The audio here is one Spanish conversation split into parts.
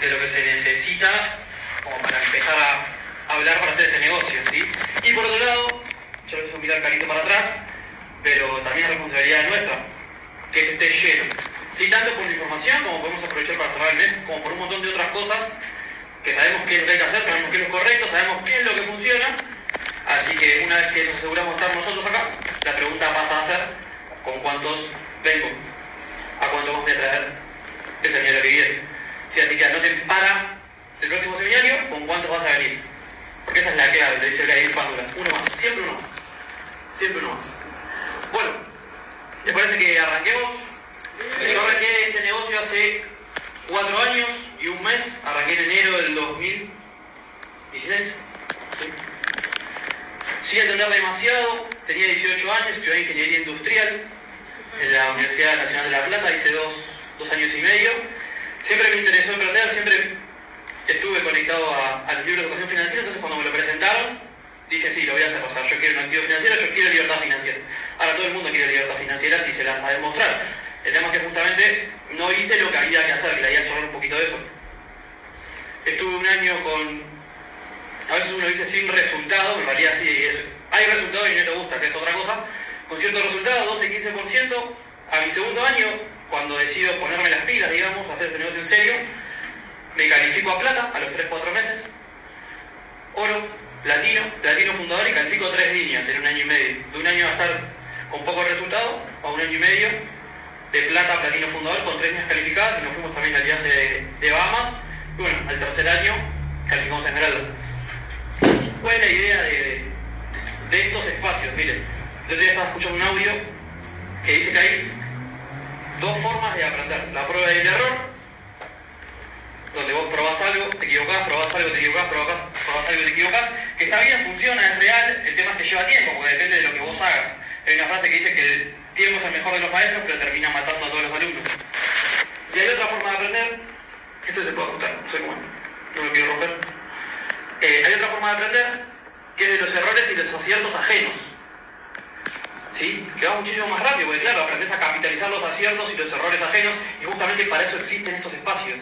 De lo que se necesita como para empezar a hablar para hacer este negocio. Y por otro lado, yo les hice mirar el carito para atrás, pero también es responsabilidad nuestra, que esté lleno. Sí, tanto por la información como podemos aprovechar para cerrar el mes, como por un montón de otras cosas que sabemos qué es lo que hay que hacer, sabemos qué es lo correcto, sabemos qué es lo que funciona Así que una vez que nos aseguramos estar nosotros acá, la pregunta pasa a ser ¿con cuántos vengo? ¿A cuántos voy a traer el seminario que viene? así que anoten para el próximo seminario con cuántos vas a venir. Porque esa es la clave, lo dice Vladimir Pándula. Uno más, siempre uno más. Siempre uno más. Bueno, ¿te parece que arranquemos? Yo arranqué este negocio hace cuatro años y un mes, arranqué en enero del 2016 sin entender demasiado, tenía 18 años, estudié ingeniería industrial en la Universidad Nacional de La Plata, hice dos, dos años y medio. Siempre me interesó emprender, siempre estuve conectado a, los libros de educación financiera, entonces cuando me lo presentaron, dije sí, lo voy a hacer. Sea, yo quiero un activo financiero, yo quiero libertad financiera. Ahora todo el mundo quiere libertad financiera si se la sabe mostrar. El tema es que justamente no hice lo que había que hacer, que le iba a charlar un poquito de eso. Estuve un año con a veces uno dice sin resultado, me valía así, es, hay resultado y no te gusta, que es otra cosa, con cierto resultado, 12-15%, a mi segundo año, cuando decido ponerme las pilas, digamos, hacer este negocio en serio, me califico a plata a los 3-4 meses, oro, platino, platino fundador y califico tres líneas en un año y medio. De un año a estar con poco resultado a un año y medio, de plata platino fundador con tres líneas calificadas y nos fuimos también al viaje de, de Bahamas. Y bueno, al tercer año calificamos a Esmeralda. ¿Cuál idea de, estos espacios? Miren, yo día estaba escuchando un audio que dice que hay dos formas de aprender. La prueba y error, donde vos probás algo, te equivocás, probás algo, te equivocás, probás, probás algo, te equivocás, que está bien, funciona, es real, el tema es que lleva tiempo, porque depende de lo que vos hagas. Hay una frase que dice que el tiempo es el mejor de los maestros, pero termina matando a todos los alumnos. Y hay otra forma de aprender, esto se puede ajustar, no sé cómo, no lo quiero romper. Eh, hay otra forma de aprender que es de los errores y los aciertos ajenos. ¿Sí? Que va muchísimo más rápido, porque claro, aprendes a capitalizar los aciertos y los errores ajenos, y justamente para eso existen estos espacios.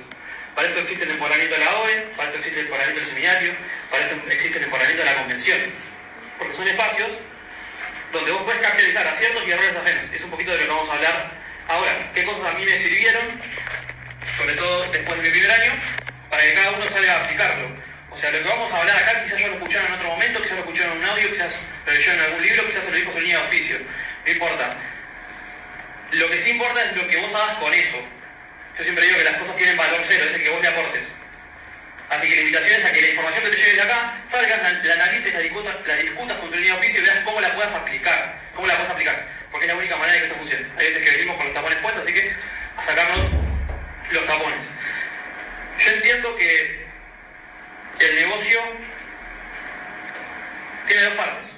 Para esto existe el empoderamiento de la OE, para esto existe el empoderamiento del seminario, para esto existe el empoderamiento de la convención. Porque son espacios donde vos puedes capitalizar aciertos y errores ajenos. Es un poquito de lo que vamos a hablar ahora. ¿Qué cosas a mí me sirvieron, sobre todo después de mi primer año, para que cada uno salga a aplicarlo? O sea, lo que vamos a hablar acá quizás ya lo escucharon en otro momento, quizás lo escucharon en un audio, quizás lo leyeron en algún libro, quizás se lo dijo su línea de auspicio. No importa. Lo que sí importa es lo que vos hagas con eso. Yo siempre digo que las cosas tienen valor cero, es el que vos le aportes. Así que la invitación es a que la información que te llegue de acá, salgas, la, analices, la discutas, la discutas con tu línea de auspicio y veas cómo la puedas aplicar. Cómo la puedes aplicar. Porque es la única manera de que esto funcione. Hay veces que venimos con los tapones puestos, así que a sacarnos los tapones. Yo entiendo que el negocio tiene dos partes.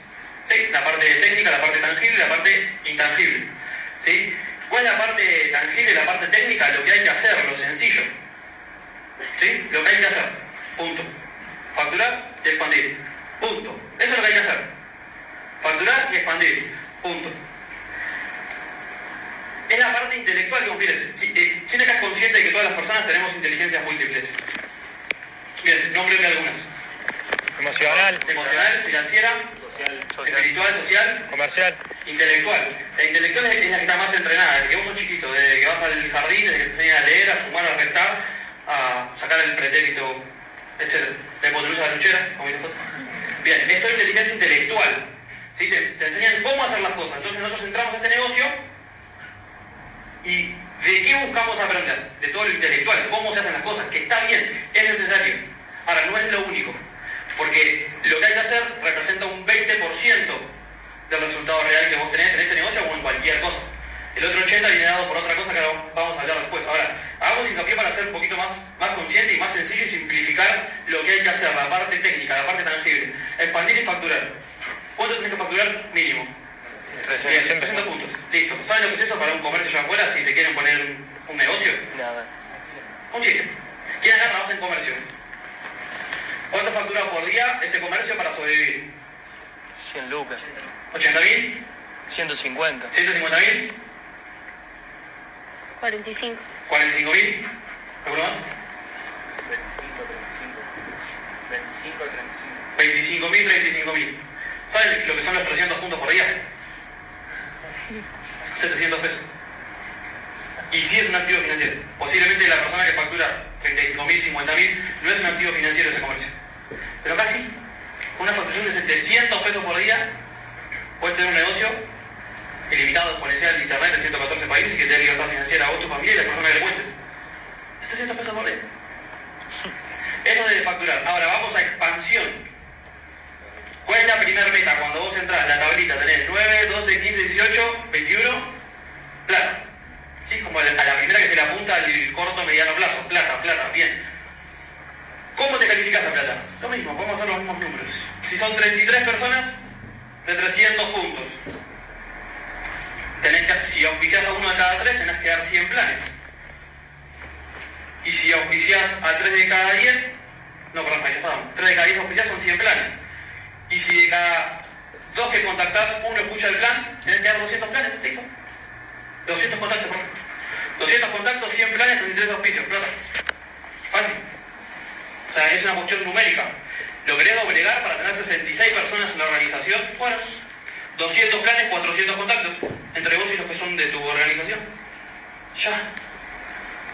La parte técnica, la parte tangible y la parte intangible. ¿sí? ¿Cuál es la parte tangible la parte técnica? Lo que hay que hacer, lo sencillo. ¿sí? Lo que hay que hacer. Punto. Facturar y expandir. Punto. Eso es lo que hay que hacer. Facturar y expandir. Punto. Es la parte intelectual, que miren, eh, tiene que estar consciente de que todas las personas tenemos inteligencias múltiples. Bien, nómbreme algunas. Emocional. Emocional, financiera, social, espiritual, social, comercial, intelectual. La intelectual es la que está más entrenada, desde que vos sos chiquito, desde que vas al jardín, desde que te enseñan a leer, a fumar, a restar, a sacar el pretérito, etc. La hipotenusa de la luchera, como dicen cosas. Bien, esto es inteligencia intelectual. ¿sí? Te, te enseñan cómo hacer las cosas. Entonces nosotros entramos a este negocio y ¿De qué buscamos aprender? De todo lo intelectual, cómo se hacen las cosas, que está bien, es necesario. Ahora, no es lo único, porque lo que hay que hacer representa un 20% del resultado real que vos tenés en este negocio o en cualquier cosa. el otro 80 viene dado por otra cosa que ahora vamos a hablar después. Ahora, hagamos hincapié para ser un poquito más, más consciente y más sencillo y simplificar lo que hay que hacer, la parte técnica, la parte tangible. Expandir y facturar. ¿Cuánto tenés que facturar? Mínimo. 300, 300 puntos. Listo. ¿Saben lo que es eso para un comercio allá afuera si se quieren poner un, un negocio? Nada. Un chiste. ¿Quién acá trabaja en comercio? ¿Cuánto factura por día ese comercio para sobrevivir? 100 lucas. ¿80.000? 150. ¿150.000? 45. ¿45.000? ¿Alguno más? 25 a 35. 25.000, 35.000. ¿Saben lo que son los 300 puntos por día? 700 pesos. Y si es un activo financiero. Posiblemente la persona que factura 35.000, 50.000 no es un activo financiero ese comercio. Pero casi, una facturación de 700 pesos por día, puedes tener un negocio ilimitado, exponencial de internet en 114 países y que te dé libertad financiera a vos, tu familia y la persona que le cuentes. 700 pesos por día. Eso de facturar. Ahora vamos a expansión. ¿Cuál es la primera meta? Cuando vos entras en la tablita tenés 9, 12, 15, 18, 21, plata. ¿Sí? Como a la primera que se le apunta al corto mediano plazo. Plata, plata, bien. ¿Cómo te calificas a plata? Lo mismo, vamos a hacer los mismos números. Si son 33 personas, de 300 puntos. Tenés que, si auspiciás a uno de cada tres, tenés que dar 100 planes. Y si auspiciás a 3 de cada 10, no, perdón, estábamos. 3 de cada 10 auspiciás son 100 planes. Y si de cada 2 que contactás, uno escucha el plan, tenés que dar 200 planes, listo. 200 contactos, por favor. 200 contactos, 100 planes, 33 auspicios, plata. Es una cuestión numérica. ¿Lo querés doblegar para tener 66 personas en la organización? Bueno, 200 planes, 400 contactos, entre vos y los que son de tu organización. Ya.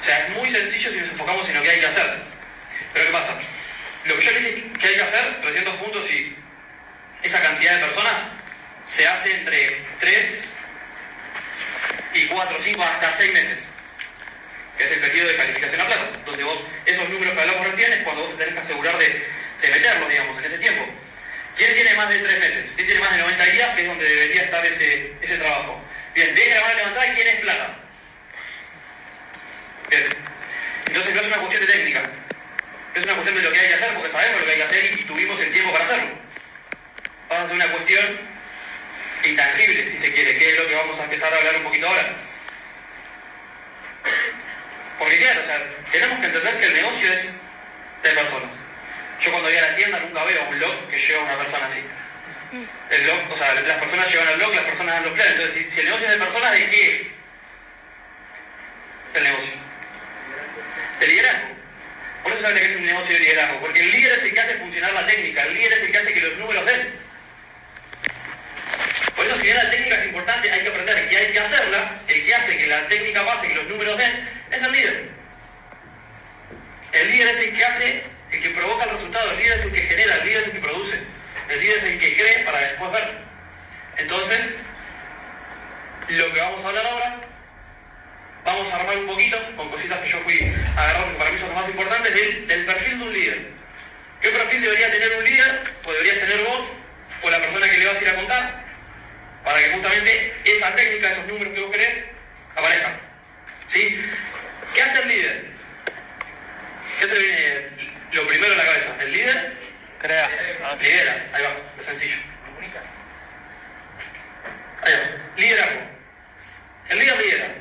O sea, es muy sencillo si nos enfocamos en lo que hay que hacer. Pero ¿qué pasa? Lo que yo les dije que hay que hacer, 300 puntos y esa cantidad de personas, se hace entre 3 y 4, 5, hasta 6 meses. Que es el periodo de calificación a plata, donde vos, esos números que hablamos recién, es cuando vos te tenés que asegurar de, de meterlos, digamos, en ese tiempo. ¿Quién tiene más de 3 meses? ¿Quién tiene más de 90 días? Que es donde debería estar ese, ese trabajo. Bien, dejen la mano levantada, ¿quién es plata? Bien. Entonces no es una cuestión de técnica. Es una cuestión de lo que hay que hacer, porque sabemos lo que hay que hacer y, y tuvimos el tiempo para hacerlo. Vamos a hacer una cuestión intangible, si se quiere, que es lo que vamos a empezar a hablar un poquito ahora. Porque claro, o sea, tenemos que entender que el negocio es de personas. Yo cuando voy a la tienda nunca veo un blog que lleva a una persona así. El blog, o sea, las personas llevan al blog, las personas dan los planes. Entonces, si, si el negocio es de personas, ¿de qué es el negocio? De liderazgo. Por eso habla que es un negocio de liderazgo, porque el líder es el que hace funcionar la técnica, el líder es el que hace que los números den. Por eso si bien la técnica es importante, hay que aprender y hay que hacerla, el que hace que la técnica pase, que los números den, es el líder. El líder es el que hace, el que provoca el resultado, el líder es el que genera, el líder es el que produce, el líder es el que cree para después ver. Entonces, lo que vamos a hablar ahora, vamos a armar un poquito con cositas que yo fui agarrando, para mí son las más importantes, del, del perfil de un líder. ¿Qué perfil debería tener un líder? Pues deberías tener vos o la persona que le vas a ir a contar, para que justamente esa técnica, esos números que vos querés, aparezcan. ¿Sí? ¿Qué hace el líder? ¿Qué se viene lo primero en la cabeza? El líder Crea. Ah, lidera, ahí va, es sencillo. Ahí va, liderazgo. El líder lidera.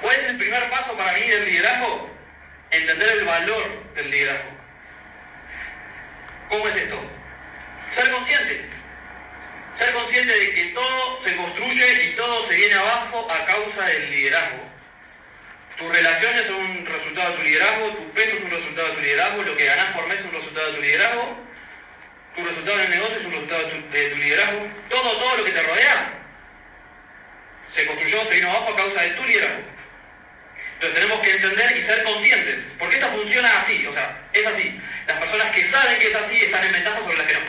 ¿Cuál es el primer paso para mí del liderazgo? Entender el valor del liderazgo. ¿Cómo es esto? Ser consciente. Ser consciente de que todo se construye y todo se viene abajo a causa del liderazgo. Tus relaciones son un resultado de tu liderazgo, tu peso es un resultado de tu liderazgo, lo que ganás por mes es un resultado de tu liderazgo, tu resultado en el negocio es un resultado de tu, de tu liderazgo. Todo, todo lo que te rodea se construyó, se vino abajo a causa de tu liderazgo. Entonces tenemos que entender y ser conscientes, porque esto funciona así, o sea, es así. Las personas que saben que es así están en ventaja sobre las que no.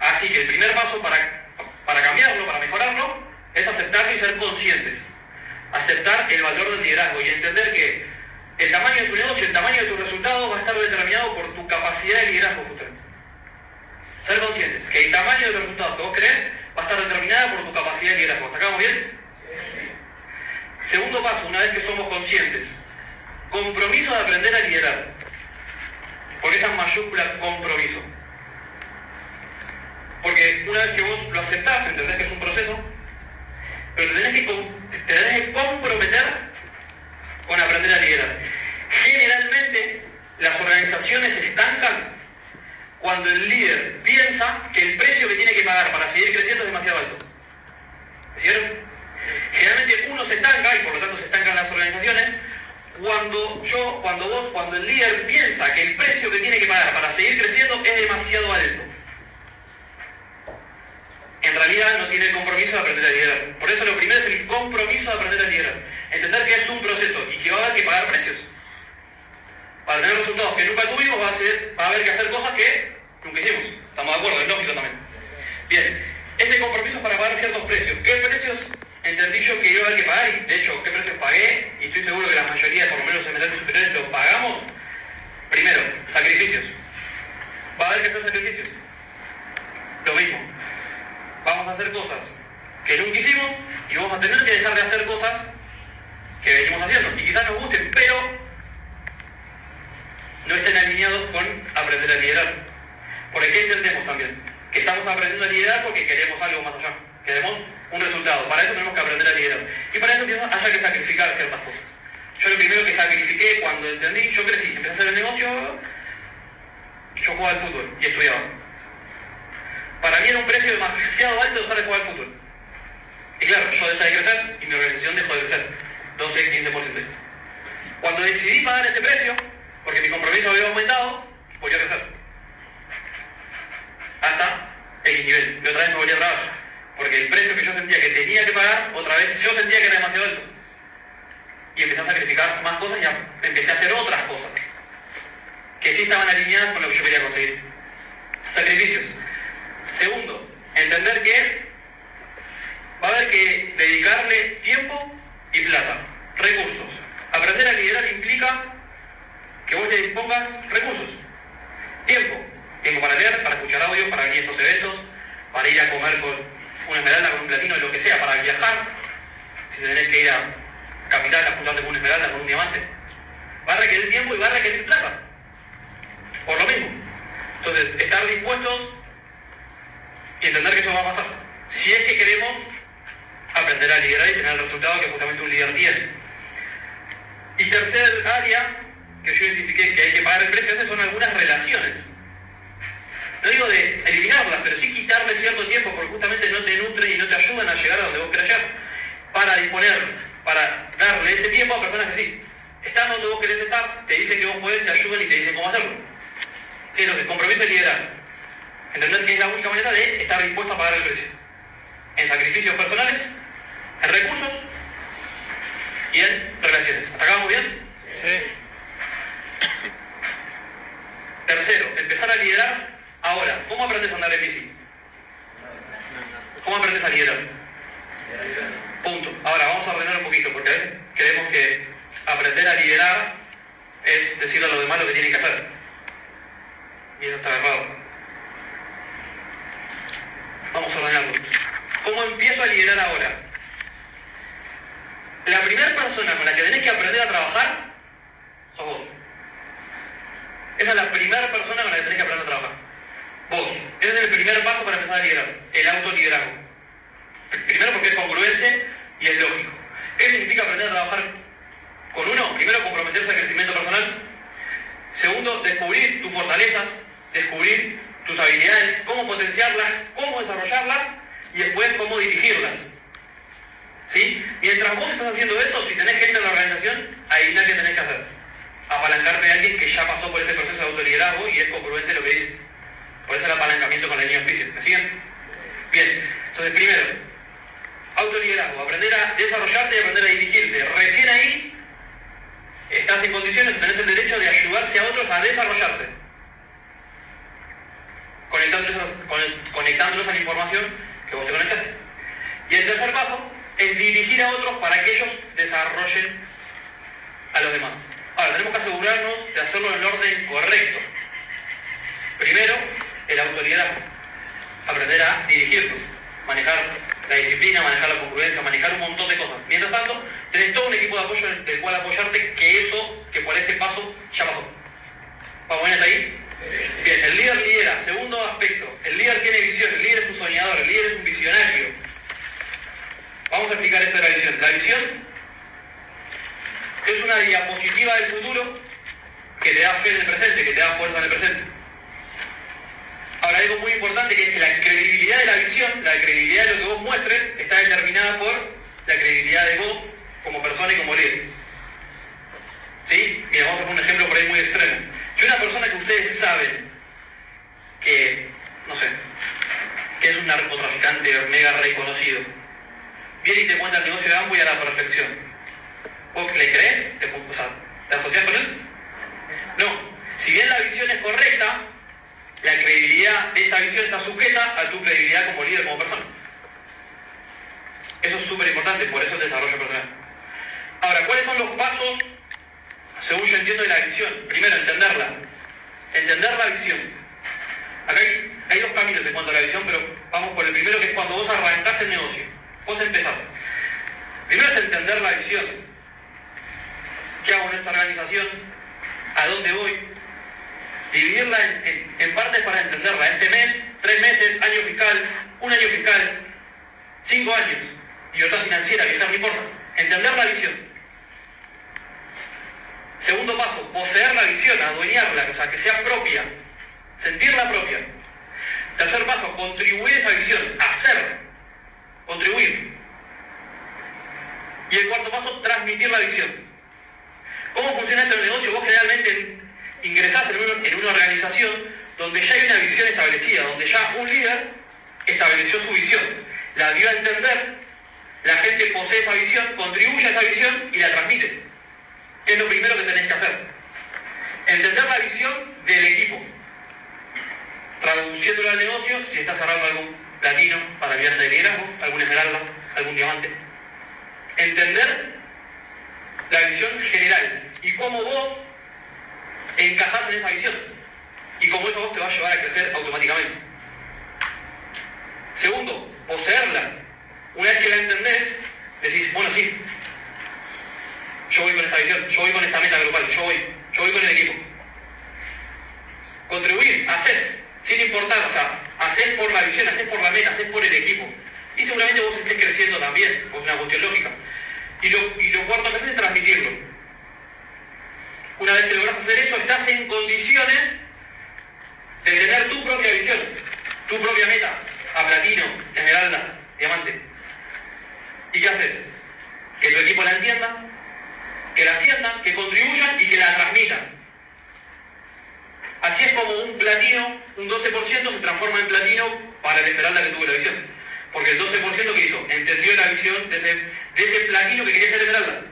Así que el primer paso para, para cambiarlo, para mejorarlo, es aceptarlo y ser conscientes. Aceptar el valor del liderazgo y entender que el tamaño de tu negocio, el tamaño de tus resultados va a estar determinado por tu capacidad de liderazgo justamente. Ser conscientes que el tamaño de los resultados que vos crees va a estar determinada por tu capacidad de liderazgo. ¿Está acá bien? Segundo paso, una vez que somos conscientes, compromiso de aprender a liderar. ¿Por qué tan mayúscula compromiso? Porque una vez que vos lo aceptás, entendés que es un proceso, pero te tenés que, te tenés que comprometer con aprender a liderar. Generalmente las organizaciones se estancan cuando el líder piensa que el precio que tiene que pagar para seguir creciendo es demasiado alto. ¿Cierto? Generalmente uno se estanca y por lo tanto se estancan las organizaciones cuando yo, cuando vos, cuando el líder piensa que el precio que tiene que pagar para seguir creciendo es demasiado alto. Realidad no tiene el compromiso de aprender a liderar. Por eso lo primero es el compromiso de aprender a liderar. Entender que es un proceso y que va a haber que pagar precios. Para tener resultados que nunca tuvimos va a, ser, va a haber que hacer cosas que nunca hicimos. Estamos de acuerdo, es lógico también. Bien, ese compromiso para pagar ciertos precios. ¿Qué precios entendí yo que iba a haber que pagar? Y de hecho, ¿qué precios pagué? Y estoy seguro que la mayoría, por lo menos los superiores, lo pagamos. Primero, sacrificios. Va a haber que hacer sacrificios. A hacer cosas que nunca hicimos y vamos a tener que dejar de hacer cosas que venimos haciendo. Y quizás nos gusten, pero no estén alineados con aprender a liderar. ¿Por qué entendemos también? Que estamos aprendiendo a liderar porque queremos algo más allá. Queremos un resultado. Para eso tenemos que aprender a liderar. Y para eso quizás haya que sacrificar ciertas cosas. Yo lo primero que sacrifiqué cuando entendí, yo crecí, empecé a hacer el negocio, yo jugaba al fútbol y estudiaba. Para mí era un precio demasiado alto dejar de jugar al fútbol. Y claro, yo dejé de crecer y mi organización dejó de crecer. 12, 15%. Cuando decidí pagar ese precio, porque mi compromiso había aumentado, volví a crecer. Hasta el nivel. Y otra vez me volví a trabar. Porque el precio que yo sentía que tenía que pagar, otra vez yo sentía que era demasiado alto. Y empecé a sacrificar más cosas y empecé a hacer otras cosas. Que sí estaban alineadas con lo que yo quería conseguir. Sacrificios. Segundo, entender que va a haber que dedicarle tiempo y plata, recursos. Aprender a liderar implica que vos le dispongas recursos. Tiempo. Tiempo para leer, para escuchar audio, para venir a estos eventos, para ir a comer con una esmeralda, con un platino, lo que sea, para viajar. Si tenés que ir a capital a juntarte con una esmeralda, con un diamante. Va a requerir tiempo y va a requerir plata. Por lo mismo. Entonces, estar dispuestos y que eso va a pasar. Si es que queremos aprender a liderar y tener el resultado que justamente un líder tiene. Y tercer área que yo identifiqué que hay que pagar el precio, son algunas relaciones. No digo de eliminarlas, pero sí quitarle cierto tiempo porque justamente no te nutren y no te ayudan a llegar a donde vos querés llegar. Para disponer, para darle ese tiempo a personas que sí, están donde vos querés estar, te dicen que vos podés, te ayudan y te dicen cómo hacerlo. Sí, entonces, compromiso de liderar. Entender que es la única manera de estar dispuesto a pagar el precio. En sacrificios personales, en recursos y en relaciones. ¿Hasta acá vamos bien? Sí. Tercero, empezar a liderar ahora. ¿Cómo aprendes a andar en bici? ¿Cómo aprendes a liderar? Punto. Ahora vamos a ordenar un poquito, porque a veces creemos que aprender a liderar es decirle a los demás lo que tienen que hacer. Y eso está errado. Vamos a ordenarlo. ¿Cómo empiezo a liderar ahora? La primera persona con la que tenés que aprender a trabajar sos vos. Esa es la primera persona con la que tenés que aprender a trabajar. Vos. Ese es el primer paso para empezar a liderar. El autoliderazgo. Primero porque es congruente y es lógico. ¿Qué significa aprender a trabajar con uno? Primero comprometerse al crecimiento personal. Segundo, descubrir tus fortalezas, descubrir tus habilidades, cómo potenciarlas, cómo desarrollarlas y después cómo dirigirlas. ¿Sí? Mientras vos estás haciendo eso, si tenés gente en la organización, adivina qué tenés que hacer. Apalancarte de alguien que ya pasó por ese proceso de autoliderazgo y es congruente lo que dice. Por eso el apalancamiento con la línea oficial. ¿Me siguen? Bien. Entonces, primero, autoliderazgo, aprender a desarrollarte y aprender a dirigirte. Recién ahí estás en condiciones, tenés el derecho de ayudarse a otros a desarrollarse. Conectándolos, conectándolos a la información que vos te conectas. Y el tercer paso es dirigir a otros para que ellos desarrollen a los demás. Ahora, tenemos que asegurarnos de hacerlo en el orden correcto. Primero, el autoliderazgo. Aprender a dirigirnos, manejar la disciplina, manejar la congruencia, manejar un montón de cosas. Mientras tanto, tenés todo un equipo de apoyo del cual apoyarte, que eso, que por ese paso ya pasó. ¿Vamos bien hasta ahí? Bien, el líder lidera. Segundo aspecto, el líder tiene visión, el líder es un soñador, el líder es un visionario. Vamos a explicar esto de la visión. La visión es una diapositiva del futuro que te da fe en el presente, que te da fuerza en el presente. Ahora, algo muy importante que es que la credibilidad de la visión, la credibilidad de lo que vos muestres, está determinada por la credibilidad de vos como persona y como líder. ¿Sí? Mira, vamos a poner un ejemplo por ahí muy extremo. Una persona que ustedes saben que, no sé, que es un narcotraficante mega reconocido, viene y te cuenta el negocio de Amway a la perfección, ¿vos le crees? ¿Te, o ¿te asocias con él? No. Si bien la visión es correcta, la credibilidad de esta visión está sujeta a tu credibilidad como líder, como persona. Eso es súper importante, por eso el desarrollo personal. Ahora, ¿cuáles son los pasos, según yo entiendo, de la visión? Primero, entenderla. Entender la visión. Acá hay, dos caminos en cuanto a la visión, pero vamos por el primero, que es cuando vos arrancás el negocio. Vos empezás. Primero es entender la visión. ¿Qué hago en esta organización? ¿A dónde voy? Dividirla en, partes para entenderla. Este mes, tres meses, año fiscal, un año fiscal, cinco años. Libertad financiera, bienestar, no importa. Entender la visión. Segundo paso, poseer la visión, adueñarla, o sea, que sea propia. Sentirla propia. Tercer paso, contribuir a esa visión, hacer, contribuir. Y el cuarto paso, transmitir la visión. ¿Cómo funciona este negocio? Vos generalmente ingresás en, en una organización donde ya hay una visión establecida, donde ya un líder estableció su visión, la dio a entender, la gente posee esa visión, contribuye a esa visión y la transmite. Es lo primero que tenés que hacer. Entender la visión del equipo. Traduciéndolo al negocio, si estás cerrando algún platino para viaje de liderazgo, algún esmeralda, algún diamante. Entender la visión general y cómo vos encajás en esa visión. Y cómo eso vos te va a llevar a crecer automáticamente. Segundo, poseerla. Una vez que la entendés, decís, bueno, sí, yo voy con esta visión, yo voy con esta meta grupal, yo voy, yo voy con el equipo. Contribuir, haces, sin importar, o sea, haces por la visión, haces por la meta, haces por el equipo. Y seguramente vos estés creciendo también, por una cuestión lógica. Y lo, y lo cuarto que haces es transmitirlo. Una vez que logras hacer eso, estás en condiciones de tener tu propia visión, tu propia meta, a platino, esmeralda, diamante. ¿Y qué haces? Que tu equipo la entienda, que la sientan, que contribuyan y que la transmitan. Así es como un platino, un 12% se transforma en platino para el esmeralda que tuvo la visión. Porque el 12% que hizo, entendió la visión de ese, platino que quería ser esmeralda.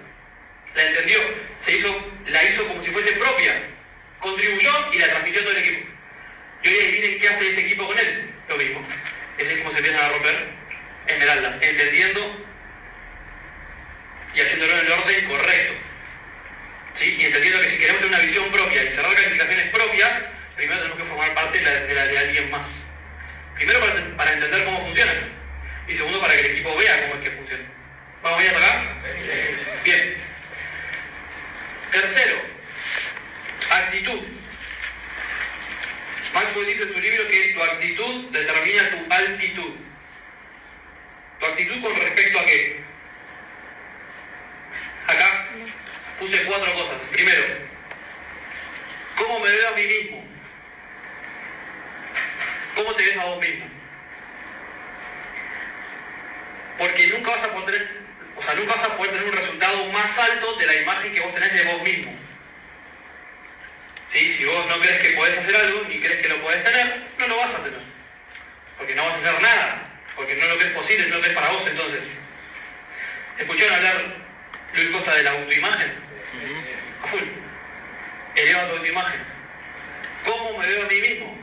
La entendió, se hizo, la hizo como si fuese propia, contribuyó y la transmitió a todo el equipo. Y hoy adivinen qué hace ese equipo con él. Lo mismo. Ese es como se empiezan a romper esmeraldas, entendiendo y haciéndolo en el orden correcto. ¿Sí? Y entendiendo que si queremos tener una visión propia y cerrar calificaciones propias, primero tenemos que formar parte de la de, alguien más. Primero para, para, entender cómo funciona y segundo para que el equipo vea cómo es que funciona. ¿Vamos bien acá? Bien. Tercero, actitud. Maxwell dice en su libro que tu actitud determina tu altitud. ¿Tu actitud con respecto a qué? Acá puse cuatro cosas. Primero, ¿cómo me veo a mí mismo? ¿Cómo te ves a vos mismo? Porque nunca vas a poder, o sea, nunca vas a poder tener un resultado más alto de la imagen que vos tenés de vos mismo. ¿Sí? Si vos no crees que podés hacer algo ni crees que lo podés tener, no lo vas a tener. Porque no vas a hacer nada. Porque no lo crees posible, no lo crees para vos entonces. ¿Escucharon hablar Luis Costa de la autoimagen? A full. Eleva tu autoimagen. ¿Cómo me veo a mí mismo?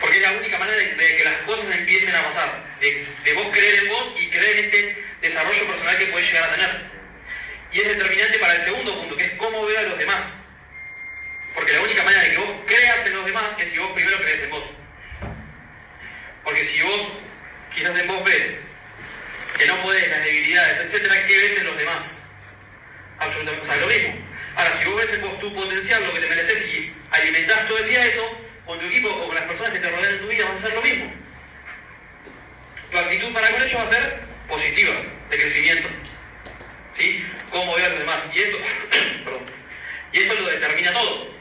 Porque es la única manera de, que las cosas empiecen a pasar. De, de, vos creer en vos y creer en este desarrollo personal que podés llegar a tener. Y es determinante para el segundo punto, que es cómo veo a los demás. Porque la única manera de que vos creas en los demás es si vos primero crees en vos. Porque si vos quizás en vos ves que no podés, las debilidades, etcétera, ¿qué ves en los demás? Dar lo que te mereces y alimentás todo el día eso, con tu equipo o con las personas que te rodean en tu vida va a ser lo mismo. Tu actitud para con ellos va a ser positiva, de crecimiento. ¿Sí? Cómo ve a los demás. Y esto, y esto lo determina todo.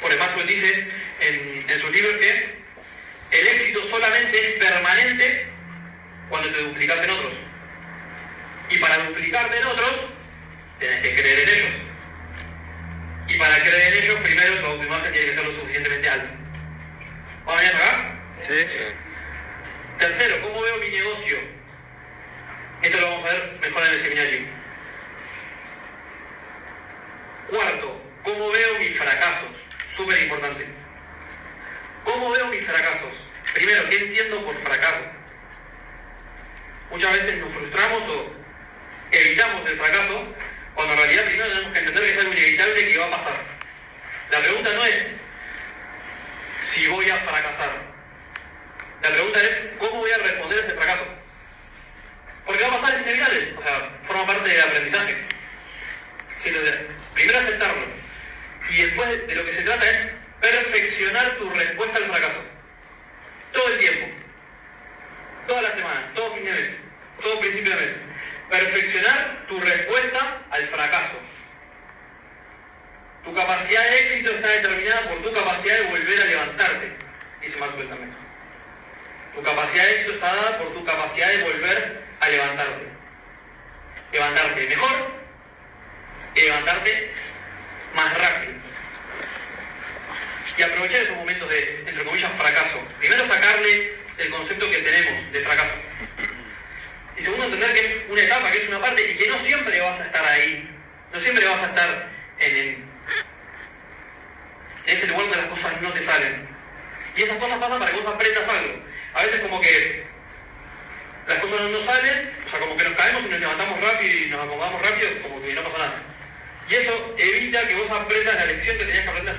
Por ejemplo, él dice en, en sus libros que el éxito solamente es permanente cuando te duplicas en otros. Y para duplicarte en otros, tienes que creer en ellos. Y para creer en ellos, primero tu autoimagen tiene que ser lo suficientemente alta. ¿Vamos a acá? Sí. Tercero, ¿cómo veo mi negocio? Esto lo vamos a ver mejor en el seminario. Cuarto, ¿cómo veo mis fracasos? Súper importante. ¿Cómo veo mis fracasos? Primero, ¿qué entiendo por fracaso? Muchas veces nos frustramos o evitamos el fracaso cuando en realidad primero tenemos que entender que es algo inevitable que va a pasar. La pregunta no es si voy a fracasar. La pregunta es cómo voy a responder a ese fracaso. Porque va a pasar, es inevitable. O sea, forma parte del aprendizaje. Sí, entonces, primero aceptarlo. Y después de lo que se trata es perfeccionar tu respuesta al fracaso. Todo el tiempo. Toda la semana, todo fin de mes, todo principio de mes. Perfeccionar tu respuesta al fracaso. Tu capacidad de éxito está determinada por tu capacidad de volver a levantarte, dice Maxwell también. Tu capacidad de éxito está dada por tu capacidad de volver a levantarte. Levantarte mejor y levantarte más rápido. Y aprovechar esos momentos de, entre comillas, fracaso. Primero sacarle el concepto que tenemos de fracaso. Y segundo, entender que es una etapa, que es una parte y que no siempre vas a estar ahí. No siempre vas a estar en, el, en ese lugar donde las cosas no te salen. Y esas cosas pasan para que vos aprendas algo. A veces como que las cosas no nos salen, o sea, como que nos caemos y nos levantamos rápido y nos acomodamos rápido, como que no pasa nada. Y eso evita que vos aprendas la lección que tenías que aprender.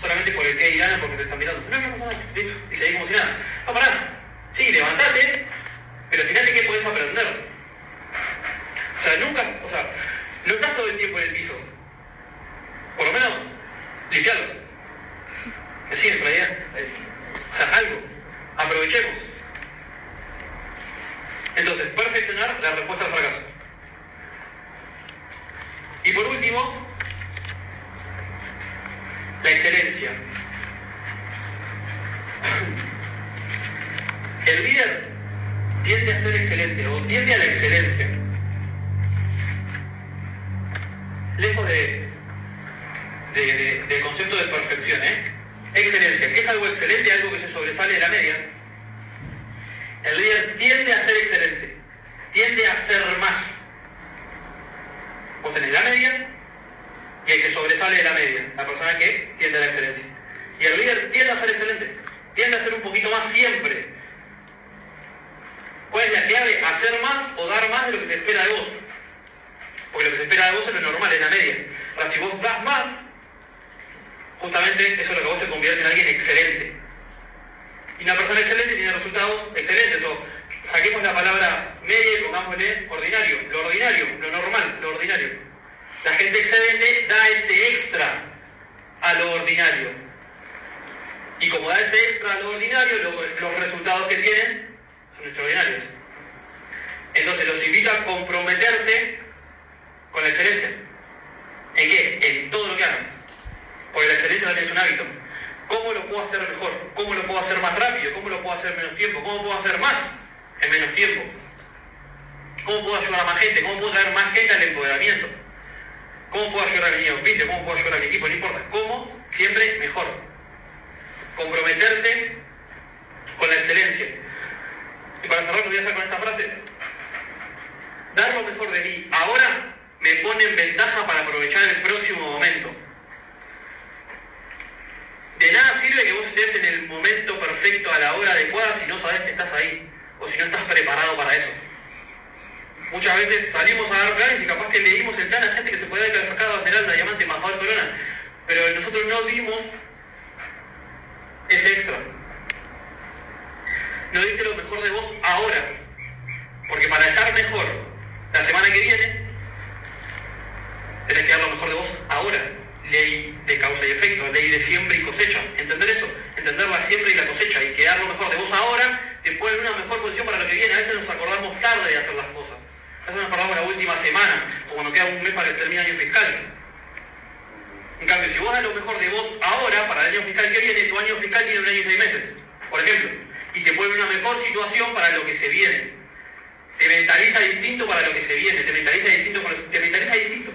Solamente por el que dirán porque te están mirando. No, no pasa nada, listo. Y seguís como si nada. No, pará. Sí, levantate, pero fíjate qué podés aprender. O sea, nunca, o sea, no estás todo el tiempo en el piso. Por lo menos, limpialo. ¿Me siguen por la idea? O sea, algo. Aprovechemos. Entonces, perfeccionar la respuesta al fracaso. Y por último, la excelencia. El líder tiende a ser excelente o tiende a la excelencia. Lejos de, de, de- del concepto de perfección, ¿eh? Excelencia, que es algo excelente, algo que se sobresale de la media. El líder tiende a ser excelente, tiende a ser más. Vos tenés la media y el que sobresale de la media, la persona que tiende a la excelencia. Y el líder tiende a ser excelente, tiende a ser un poquito más siempre. ¿Cuál es la clave? Hacer más o dar más de lo que se espera de vos. Porque lo que se espera de vos es lo normal, es la media. Ahora, si vos das más, eso es lo que vos te convierte en alguien excelente. Y una persona excelente tiene resultados excelentes. O saquemos la palabra media y pongámosle ordinario. Lo ordinario, lo normal, lo ordinario. La gente excelente da ese extra a lo ordinario. Y como da ese extra a lo ordinario, lo- los resultados que tienen son extraordinarios. Entonces los invito a comprometerse con la excelencia. ¿En qué? En todo lo que hagan. Porque la excelencia también es un hábito. ¿Cómo lo puedo hacer mejor? ¿Cómo lo puedo hacer más rápido? ¿Cómo lo puedo hacer en menos tiempo? ¿Cómo puedo hacer más en menos tiempo? ¿Cómo puedo ayudar a más gente? ¿Cómo puedo traer más gente al empoderamiento? ¿Cómo puedo ayudar a mi auspicio? ¿Cómo puedo ayudar a mi equipo? No importa. ¿Cómo? Siempre mejor. Comprometerse con la excelencia. Y para cerrar, lo voy a hacer con esta frase. Dar lo mejor de mí ahora me pone en ventaja para aprovechar el próximo momento. Que vos estés en el momento perfecto a la hora adecuada si no sabes que estás ahí o si no estás preparado para eso. Muchas veces salimos a dar planes y capaz que le dimos el plan a gente que se puede haber sacado esmeralda, diamante, embajador, corona, pero nosotros no dimos ese extra. No diste lo mejor de vos ahora, porque para estar mejor la semana que viene, tenés que dar lo mejor de vos ahora. ley de causa y efecto, ley de siembra y cosecha. ¿Entender eso? Entender la siembra y la cosecha y quedar lo mejor de vos ahora te pone en una mejor posición para lo que viene. A veces nos acordamos tarde de hacer las cosas. A veces nos acordamos la última semana o cuando queda un mes para que termine el año fiscal. En cambio, si vos das lo mejor de vos ahora, para el año fiscal que viene, tu año fiscal tiene un año y seis meses, por ejemplo, y te pone una mejor situación para lo que se viene. Te mentaliza distinto para lo que se viene, te mentaliza distinto, te mentaliza distinto.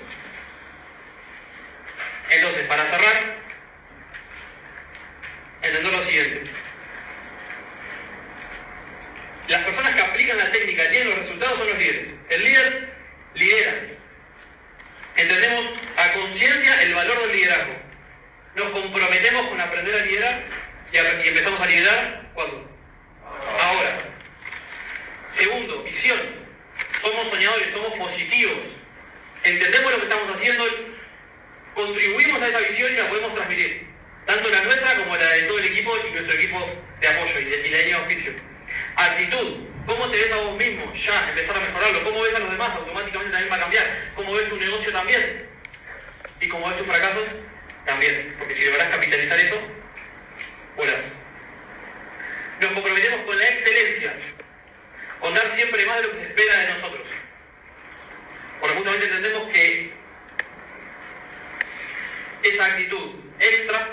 Entonces, para cerrar, entender lo siguiente. Las personas que aplican la técnica tienen los resultados son los líderes. El líder lidera. Entendemos a conciencia el valor del liderazgo. Nos comprometemos con aprender a liderar y, empezamos a liderar ¿cuándo? Ahora. Segundo, visión. Somos soñadores, somos positivos. Entendemos lo que estamos haciendo, contribuimos a esa visión y la podemos transmitir. Tanto la nuestra como la de todo el equipo y nuestro equipo de apoyo y, de, y. Actitud. ¿Cómo te ves a vos mismo? Ya, empezar a mejorarlo. ¿Cómo ves a los demás? Automáticamente también va a cambiar. ¿Cómo ves tu negocio también? ¿Y cómo ves tus fracasos? También. Porque si lográs capitalizar eso, vuelas. Nos comprometemos con la excelencia. Con dar siempre más de lo que se espera de nosotros. Porque justamente entendemos que esa actitud extra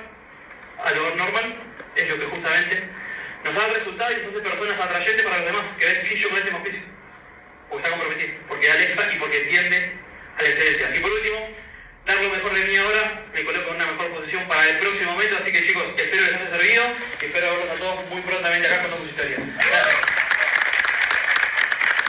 a lo normal es lo que justamente nos da el resultado y nos hace personas atrayentes para los demás, que ven, sí, yo con este auspicio, porque está comprometido, porque extra y porque tiende a la excelencia. Y por último, dar lo mejor de mí ahora, me coloco en una mejor posición para el próximo momento, así que chicos, espero que les haya servido y espero verlos a todos muy prontamente acá con sus historias.